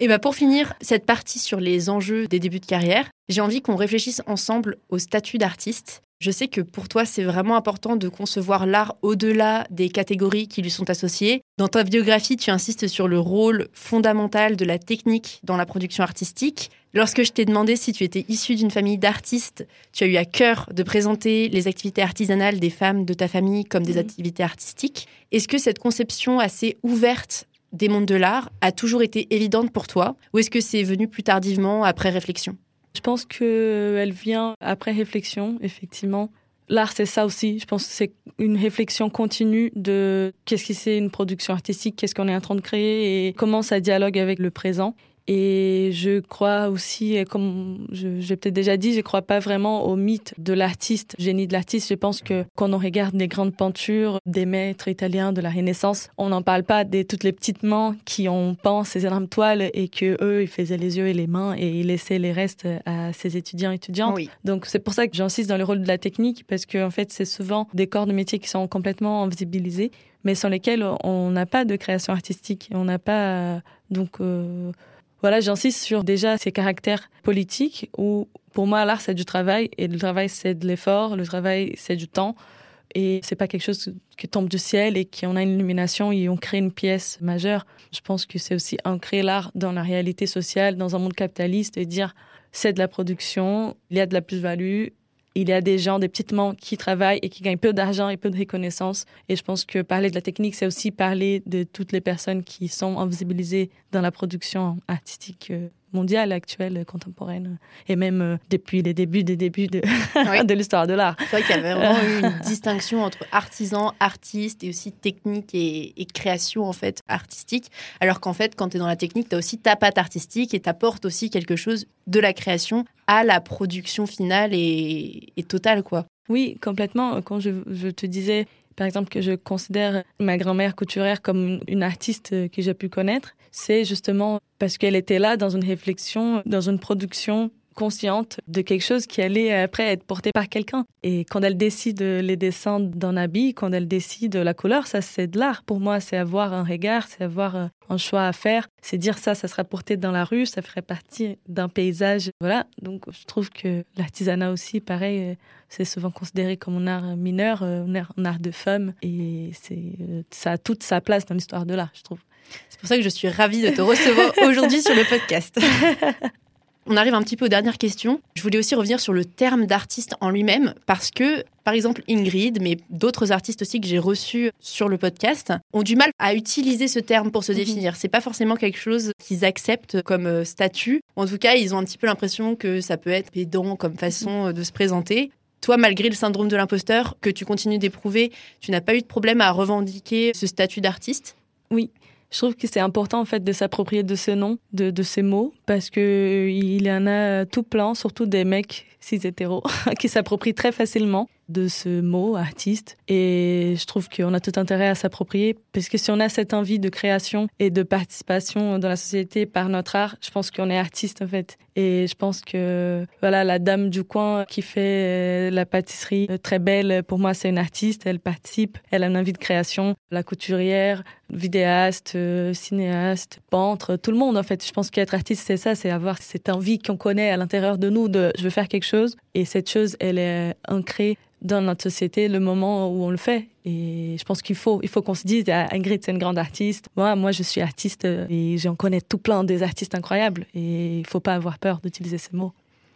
Et bah pour finir cette partie sur les enjeux des débuts de carrière, j'ai envie qu'on réfléchisse ensemble au statut d'artiste. Je sais que pour toi, c'est vraiment important de concevoir l'art au-delà des catégories qui lui sont associées. Dans ta biographie, tu insistes sur le rôle fondamental de la technique dans la production artistique. Lorsque je t'ai demandé si tu étais issu d'une famille d'artistes, tu as eu à cœur de présenter les activités artisanales des femmes de ta famille comme des mmh. activités artistiques. Est-ce que cette conception assez ouverte des mondes de l'art a toujours été évidente pour toi ou est-ce que c'est venu plus tardivement après réflexion? Je pense qu'elle vient après réflexion, effectivement. L'art, c'est ça aussi. Je pense que c'est une réflexion continue de qu'est-ce qui c'est une production artistique, qu'est-ce qu'on est en train de créer et comment ça dialogue avec le présent. Et je crois aussi, comme j'ai peut-être déjà dit, je crois pas vraiment au mythe de l'artiste, génie de l'artiste. Je pense que quand on regarde les grandes peintures des maîtres italiens de la Renaissance, on n'en parle pas des toutes les petites mains qui ont peint ces énormes toiles et que eux, ils faisaient les yeux et les mains et ils laissaient les restes à ces étudiants et étudiantes. Donc c'est pour ça que j'insiste dans le rôle de la technique parce que en fait, c'est souvent des corps de métier qui sont complètement invisibilisés, mais sans lesquels on n'a pas de création artistique. On n'a pas donc euh, voilà, j'insiste sur déjà ces caractères politiques où pour moi l'art c'est du travail et le travail c'est de l'effort, le travail c'est du temps et c'est pas quelque chose qui tombe du ciel et qui on a une illumination et on crée une pièce majeure. Je pense que c'est aussi ancrer l'art dans la réalité sociale, dans un monde capitaliste et dire c'est de la production, il y a de la plus-value il y a des gens, des petites mains qui travaillent et qui gagnent peu d'argent et peu de reconnaissance. Et je pense que parler de la technique, c'est aussi parler de toutes les personnes qui sont invisibilisées dans la production artistique euh, mondiale actuelle, contemporaine, et même euh, depuis les débuts des débuts de, de l'histoire de l'art. C'est vrai qu'il y avait vraiment eu une distinction entre artisan, artiste et aussi technique et, création en fait artistique. Alors qu'en fait, quand tu es dans la technique, tu as aussi ta patte artistique et tu apportes aussi quelque chose de la création à la production finale et, totale, quoi. Oui, complètement. Quand je, je te disais, par exemple, que je considère ma grand-mère couturière comme une artiste que j'ai pu connaître, c'est justement parce qu'elle était là dans une réflexion, dans une production consciente de quelque chose qui allait après être porté par quelqu'un. Et quand elle décide les dessins d'un habit, quand elle décide la couleur, ça c'est de l'art. Pour moi, c'est avoir un regard, c'est avoir euh, un choix à faire. C'est dire ça, ça sera porté dans la rue, ça ferait partie d'un paysage. Voilà. Donc je trouve que l'artisanat aussi, pareil, euh, c'est souvent considéré comme un art mineur, euh, un art de femme. Et c'est, ça a toute sa place dans l'histoire de l'art, je trouve. C'est pour ça que je suis ravie de te recevoir aujourd'hui sur le podcast. On arrive un petit peu aux dernières questions. Je voulais aussi revenir sur le terme d'artiste en lui-même parce que, par exemple, Ingrid, mais d'autres artistes aussi que j'ai reçus sur le podcast, ont du mal à utiliser ce terme pour se mhm. définir. C'est pas forcément quelque chose qu'ils acceptent comme euh, statut. En tout cas, ils ont un petit peu l'impression que ça peut être pédant comme façon mhm. de se présenter. Toi, malgré le syndrome de l'imposteur que tu continues d'éprouver, tu n'as pas eu de problème à revendiquer ce statut d'artiste? Oui, je trouve que c'est important en fait de s'approprier de ce nom, de, de ces mots, parce que il y en a tout plein, surtout des mecs cis hétéros, qui s'approprient très facilement de ce mot artiste. Et je trouve qu'on a tout intérêt à s'approprier, parce que si on a cette envie de création et de participation dans la société par notre art, je pense qu'on est artiste en fait. Et je pense que voilà, la dame du coin qui fait euh, la pâtisserie euh, très belle, pour moi c'est une artiste, elle participe, elle a une envie de création. La couturière, vidéaste, euh, cinéaste, peintre, tout le monde en fait. Je pense qu'être artiste c'est ça, c'est avoir cette envie qu'on connaît à l'intérieur de nous de je veux faire quelque chose. Et cette chose, elle est ancrée dans notre société le moment où on le fait. Et je pense qu'il faut, il faut qu'on se dise, ah, Ingrid, c'est une grande artiste. Moi, moi, je suis artiste et j'en connais tout plein des artistes incroyables. Et il faut pas avoir peur d'utiliser ces mots.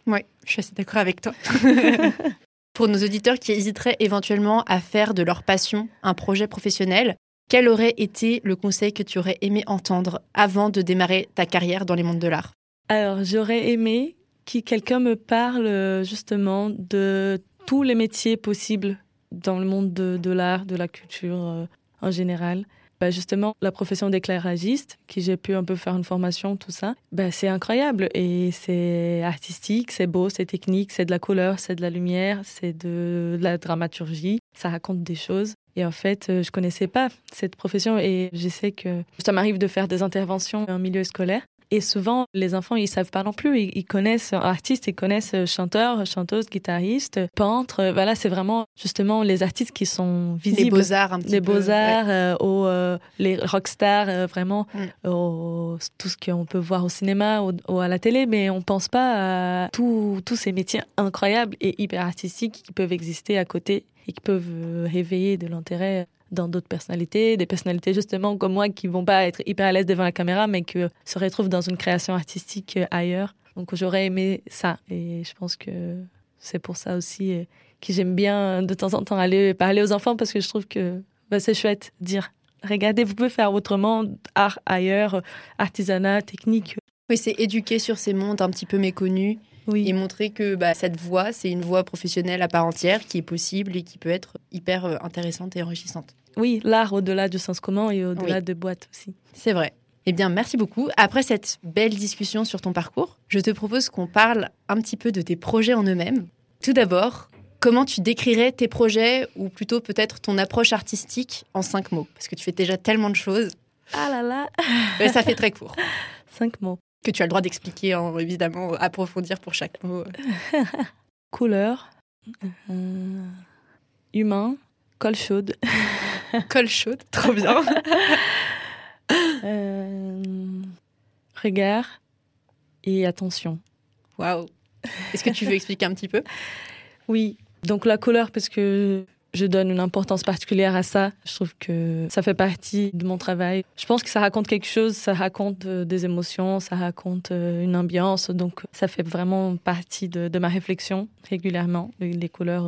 Oui, je suis assez d'accord avec toi. Pour nos auditeurs qui hésiteraient éventuellement à faire de leur passion un projet professionnel, quel aurait été le conseil que tu aurais aimé entendre avant de démarrer ta carrière dans les mondes de l'art? Alors, j'aurais aimé que quelqu'un me parle justement de tous les métiers possibles dans le monde de, l'art, de la culture euh, en général. Bah justement, la profession d'éclairagiste, qui j'ai pu un peu faire une formation, tout ça, bah c'est incroyable et c'est artistique, c'est beau, c'est technique, c'est de la couleur, c'est de la lumière, c'est de, de, la dramaturgie, ça raconte des choses. Et en fait, euh, je connaissais pas cette profession et je sais que ça m'arrive de faire des interventions en milieu scolaire Et souvent, les enfants, ils savent pas non plus. Ils, connaissent artistes, ils connaissent chanteurs, chanteuses, guitaristes, peintres. Voilà, c'est vraiment justement les artistes qui sont visibles. Les beaux-arts un petit les peu. Les beaux-arts, euh, euh, les rockstars, euh, vraiment, mm. tout ce qu'on peut voir au cinéma ou, à la télé, mais on pense pas à tous ces métiers incroyables et hyper artistiques qui peuvent exister à côté et qui peuvent réveiller de l'intérêt dans d'autres personnalités, des personnalités justement comme moi qui vont pas être hyper à l'aise devant la caméra, mais qui se retrouvent dans une création artistique euh, ailleurs. Donc j'aurais aimé ça, et je pense que c'est pour ça aussi euh, que j'aime bien de temps en temps aller parler aux enfants parce que je trouve que bah, c'est chouette dire regardez, vous pouvez faire autrement, art ailleurs, artisanat, technique. Oui, c'est éduquer sur ces mondes un petit peu méconnus et montrer que bah, cette voie, c'est une voie professionnelle à part entière qui est possible et qui peut être hyper euh, intéressante et enrichissante. Oui, l'art au-delà du sens commun et au-delà de boîtes aussi. C'est vrai. Eh bien, merci beaucoup. Après cette belle discussion sur ton parcours, je te propose qu'on parle un petit peu de tes projets en eux-mêmes. Tout d'abord, comment tu décrirais tes projets ou plutôt peut-être ton approche artistique en cinq mots? Parce que tu fais déjà tellement de choses. Ah là là Mais ça fait très court. Cinq mots. Que tu as le droit d'expliquer, en, évidemment, approfondir pour chaque mot. Couleur, euh, humain, colle chaude. colle chaude, trop bien. Euh, regard et attention. Waouh. Est-ce que tu veux expliquer un petit peu? Oui. Donc la couleur, parce que je donne une importance particulière à ça. Je trouve que ça fait partie de mon travail. Je pense que ça raconte quelque chose, ça raconte euh, des émotions, ça raconte euh, une ambiance. Donc ça fait vraiment partie de, ma réflexion régulièrement, les, couleurs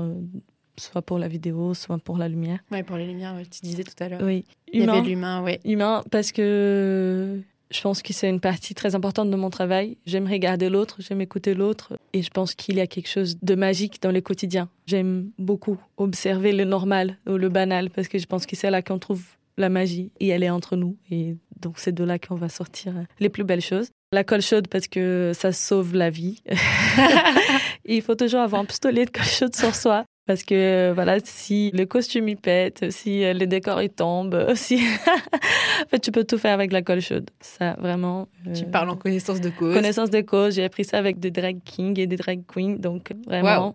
soit pour la vidéo, soit pour la lumière. Oui, pour les lumières, tu disais tout à l'heure. Oui. Il y avait de l'humain, oui. Humain, parce que je pense que c'est une partie très importante de mon travail. J'aime regarder l'autre, j'aime écouter l'autre, et je pense qu'il y a quelque chose de magique dans le quotidien. J'aime beaucoup observer le normal ou le banal, parce que je pense que c'est là qu'on trouve la magie, et elle est entre nous, et donc c'est de là qu'on va sortir les plus belles choses. La colle chaude parce que ça sauve la vie. il faut toujours avoir un pistolet de colle chaude sur soi parce que voilà, si le costume il pète, si euh, les décors ils tombent, si en fait tu peux tout faire avec la colle chaude. Ça vraiment. Euh, tu parles en connaissance de cause. Connaissance de cause. J'ai appris ça avec des drag kings et des drag queens, donc vraiment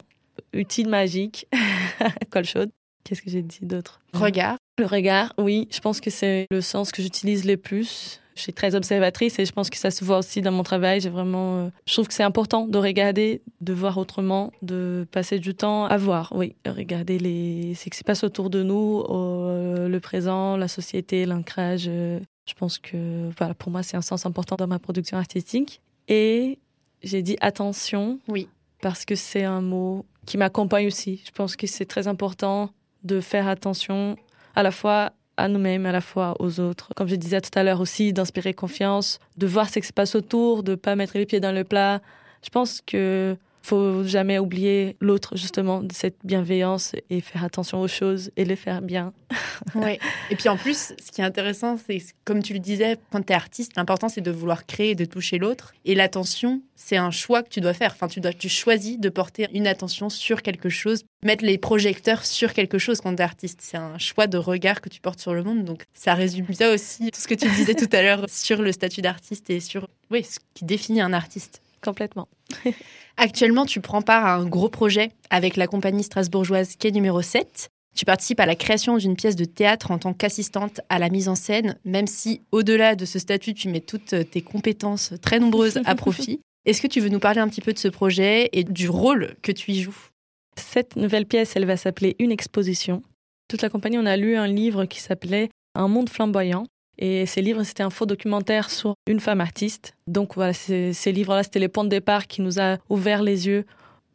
utile, magique, colle chaude. Qu'est-ce que j'ai dit d'autre? Regard. Le regard, oui, je pense que c'est le sens que j'utilise le plus je suis très observatrice et je pense que ça se voit aussi dans mon travail. J'ai vraiment, euh, je trouve que c'est important de regarder, de voir autrement, de passer du temps à voir. Oui, regarder les, ce qui se passe autour de nous, euh, le présent, la société, l'ancrage. Euh, je pense que, voilà, pour moi, c'est un sens important dans ma production artistique. Et j'ai dit attention. Oui. Parce que c'est un mot qui m'accompagne aussi. Je pense que c'est très important de faire attention à la fois à nous-mêmes, à la fois aux autres. Comme je disais tout à l'heure aussi, d'inspirer confiance, de voir ce qui se passe autour, de pas mettre les pieds dans le plat. Je pense que faut jamais oublier l'autre, justement, de cette bienveillance et faire attention aux choses et les faire bien. oui. Et puis en plus, ce qui est intéressant, c'est comme tu le disais, quand tu es artiste, l'important c'est de vouloir créer et de toucher l'autre. Et l'attention, c'est un choix que tu dois faire. Enfin, tu, dois, tu choisis de porter une attention sur quelque chose, mettre les projecteurs sur quelque chose quand tu es artiste. C'est un choix de regard que tu portes sur le monde. Donc ça résume bien aussi tout ce que tu disais tout à l'heure sur le statut d'artiste et sur oui, ce qui définit un artiste. Complètement. Actuellement, tu prends part à un gros projet avec la compagnie strasbourgeoise Quai numéro 7. Tu participes à la création d'une pièce de théâtre en tant qu'assistante à la mise en scène, même si au-delà de ce statut, tu mets toutes tes compétences très nombreuses à profit. Est-ce que tu veux nous parler un petit peu de ce projet et du rôle que tu y joues? Cette nouvelle pièce, elle va s'appeler Une exposition. Toute la compagnie, on a lu un livre qui s'appelait Un monde flamboyant et ces livres, c'était un faux documentaire sur une femme artiste. Donc voilà, ces, livres-là, c'était les points de départ qui nous a ouvert les yeux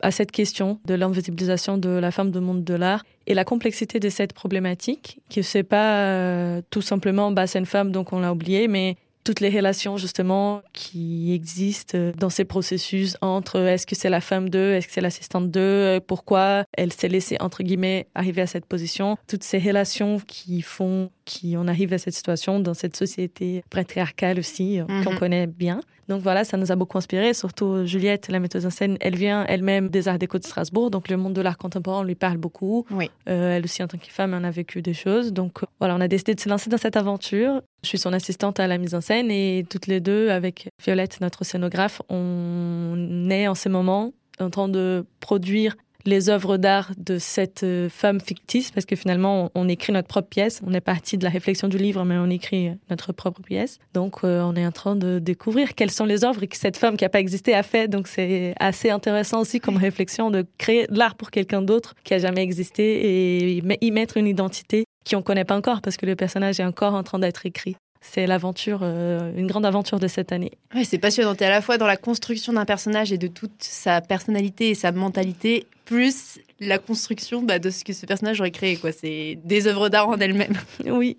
à cette question de l'invisibilisation de la femme du monde de l'art et la complexité de cette problématique, qui c'est pas euh, tout simplement bah c'est une femme donc on l'a oublié, mais toutes les relations justement qui existent dans ces processus entre est-ce que c'est la femme d'eux, est-ce que c'est l'assistante d'eux, pourquoi elle s'est laissée entre guillemets arriver à cette position, toutes ces relations qui font qu'on arrive à cette situation dans cette société patriarcale aussi euh, qu'on mhm. connaît bien. Donc voilà, ça nous a beaucoup inspiré, surtout Juliette, la metteuse en scène, elle vient elle-même des arts déco de Strasbourg, donc le monde de l'art contemporain lui parle beaucoup. Oui. Euh, elle aussi, en tant que femme, en a vécu des choses. Donc voilà, on a décidé de se lancer dans cette aventure. Je suis son assistante à la mise en scène et toutes les deux, avec Violette, notre scénographe, on est en ce moment en train de produire les œuvres d'art de cette euh, femme fictive, parce que finalement, on, écrit notre propre pièce. On est parti de la réflexion du livre, mais on écrit notre propre pièce. Donc, euh, on est en train de découvrir quelles sont les œuvres que cette femme qui n'a pas existé a fait. Donc, c'est assez intéressant aussi comme réflexion de créer de l'art pour quelqu'un d'autre qui a jamais existé et y mettre une identité qu'on ne connaît pas encore, parce que le personnage est encore en train d'être écrit c'est l'aventure, euh, une grande aventure de cette année. Ouais, c'est passionnant. Tu es à la fois dans la construction d'un personnage et de toute sa personnalité et sa mentalité, plus la construction bah, de ce que ce personnage aurait créé. Quoi. C'est des œuvres d'art en elles-mêmes. Oui.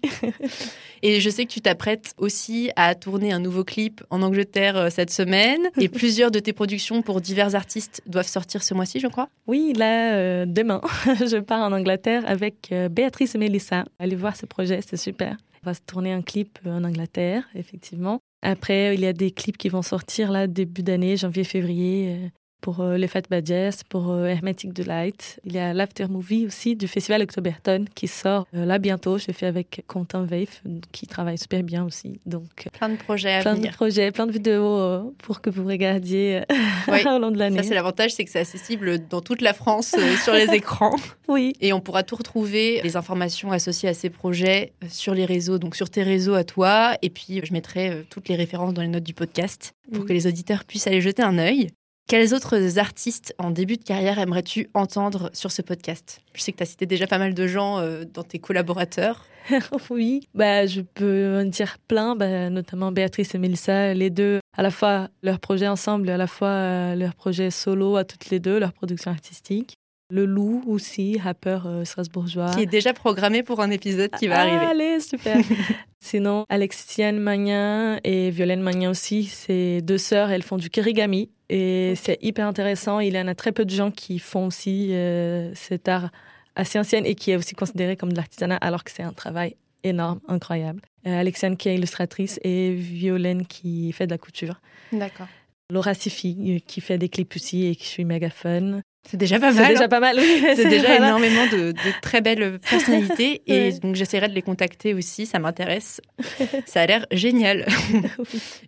et je sais que tu t'apprêtes aussi à tourner un nouveau clip en Angleterre euh, cette semaine. Et plusieurs de tes productions pour divers artistes doivent sortir ce mois-ci, je crois. Oui, là, euh, demain, je pars en Angleterre avec Béatrice et Mélissa. Allez voir ce projet, c'est super. On va se tourner un clip en Angleterre, effectivement. Après, il y a des clips qui vont sortir là début d'année, janvier-février. Euh, pour euh, les Fat Badges, pour euh, Hermetic Delight. Il y a l'after movie aussi du festival Octoberton qui sort euh, là bientôt. Je fais avec Quentin Veif qui travaille super bien aussi. Donc plein de projets à plein venir. de projets, plein de vidéos pour que vous regardiez au long de l'année. Ça c'est l'avantage, c'est que c'est accessible dans toute la France sur les écrans. Oui. Et on pourra tout retrouver les informations associées à ces projets sur les réseaux, donc sur tes réseaux à toi. Et puis je mettrai toutes les références dans les notes du podcast pour que les auditeurs puissent aller jeter un œil. Quels autres artistes en début de carrière aimerais-tu entendre sur ce podcast? Je sais que tu as cité déjà pas mal de gens euh, dans tes collaborateurs. oui, bah, je peux en dire plein, bah, notamment Béatrice et Melissa, les deux, à la fois leur projet ensemble à la fois euh, leur projet solo à toutes les deux, leur production artistique. Le Loup aussi, rappeur euh, strasbourgeois. Qui est déjà programmé pour un épisode qui va arriver. Allez, super. Sinon, Alexiane Magnin et Violaine Magnin aussi, c'est deux sœurs, elles font du kirigami. Et c'est hyper intéressant. Il y en a très peu de gens qui font aussi euh, cet art assez ancien et qui est aussi considéré comme de l'artisanat, alors que c'est un travail énorme, incroyable. Euh, Alexiane qui est illustratrice et Violaine qui fait de la couture. D'accord. Laura Sifi euh, qui fait des clips aussi et qui suis méga fun. C'est déjà pas mal. C'est déjà pas mal. c'est déjà énormément de, très belles personnalités et donc j'essaierai de les contacter aussi. Ça m'intéresse. Ça a l'air génial.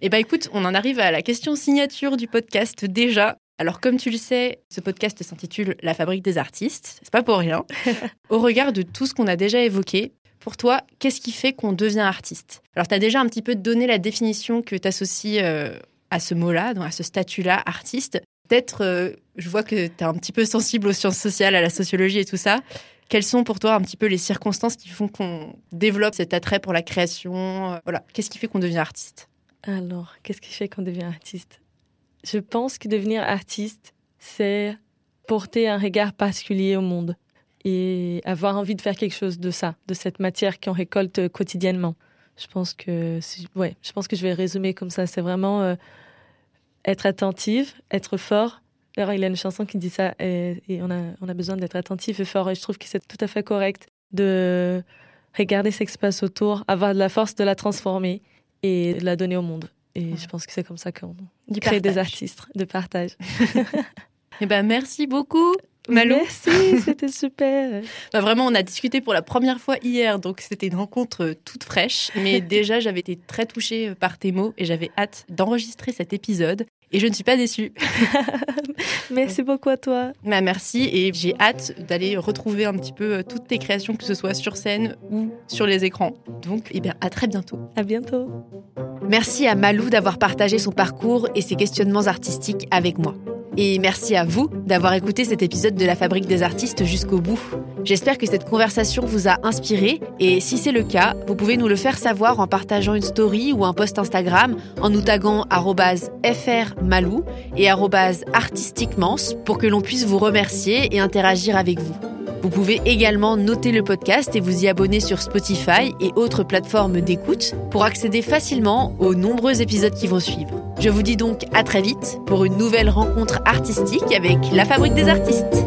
et bah écoute, on en arrive à la question signature du podcast déjà. Alors comme tu le sais, ce podcast s'intitule La fabrique des artistes. C'est pas pour rien. Au regard de tout ce qu'on a déjà évoqué, pour toi, qu'est-ce qui fait qu'on devient artiste? Alors tu as déjà un petit peu donné la définition que tu associes euh, à ce mot-là, à ce statut-là, artiste. Peut-être, euh, je vois que tu es un petit peu sensible aux sciences sociales, à la sociologie et tout ça. Quelles sont pour toi un petit peu les circonstances qui font qu'on développe cet attrait pour la création Voilà, qu'est-ce qui fait qu'on devient artiste? Alors, qu'est-ce qui fait qu'on devient artiste? Je pense que devenir artiste, c'est porter un regard particulier au monde et avoir envie de faire quelque chose de ça, de cette matière qu'on récolte quotidiennement. Je pense que, ouais, je pense que je vais résumer comme ça. C'est vraiment euh, être attentive, être fort. Alors, il y a une chanson qui dit ça, et, on, a, on a besoin d'être attentif et fort. Et je trouve que c'est tout à fait correct de regarder ce qui se passe autour, avoir de la force de la transformer et de la donner au monde. Et je pense que c'est comme ça qu'on crée des artistes de partage. eh ben, merci beaucoup. Malou. Merci, c'était super. Bah, vraiment, on a discuté pour la première fois hier, donc c'était une rencontre euh, toute fraîche. Mais déjà, j'avais été très touchée euh, par tes mots et j'avais hâte d'enregistrer cet épisode. Et je ne suis pas déçue. merci beaucoup à toi. Bah, merci et j'ai hâte d'aller retrouver un petit peu euh, toutes tes créations, que ce soit sur scène ou sur les écrans. Donc, eh bien, à très bientôt. À bientôt. Merci à Malou d'avoir partagé son parcours et ses questionnements artistiques avec moi. Et merci à vous d'avoir écouté cet épisode de La Fabrique des artistes jusqu'au bout. J'espère que cette conversation vous a inspiré et si c'est le cas, vous pouvez nous le faire savoir en partageant une story ou un post Instagram en nous taguant frmalou et artistiquement pour que l'on puisse vous remercier et interagir avec vous. Vous pouvez également noter le podcast et vous y abonner sur Spotify et autres plateformes d'écoute pour accéder facilement aux nombreux épisodes qui vont suivre. Je vous dis donc à très vite pour une nouvelle rencontre artistique avec la Fabrique des artistes.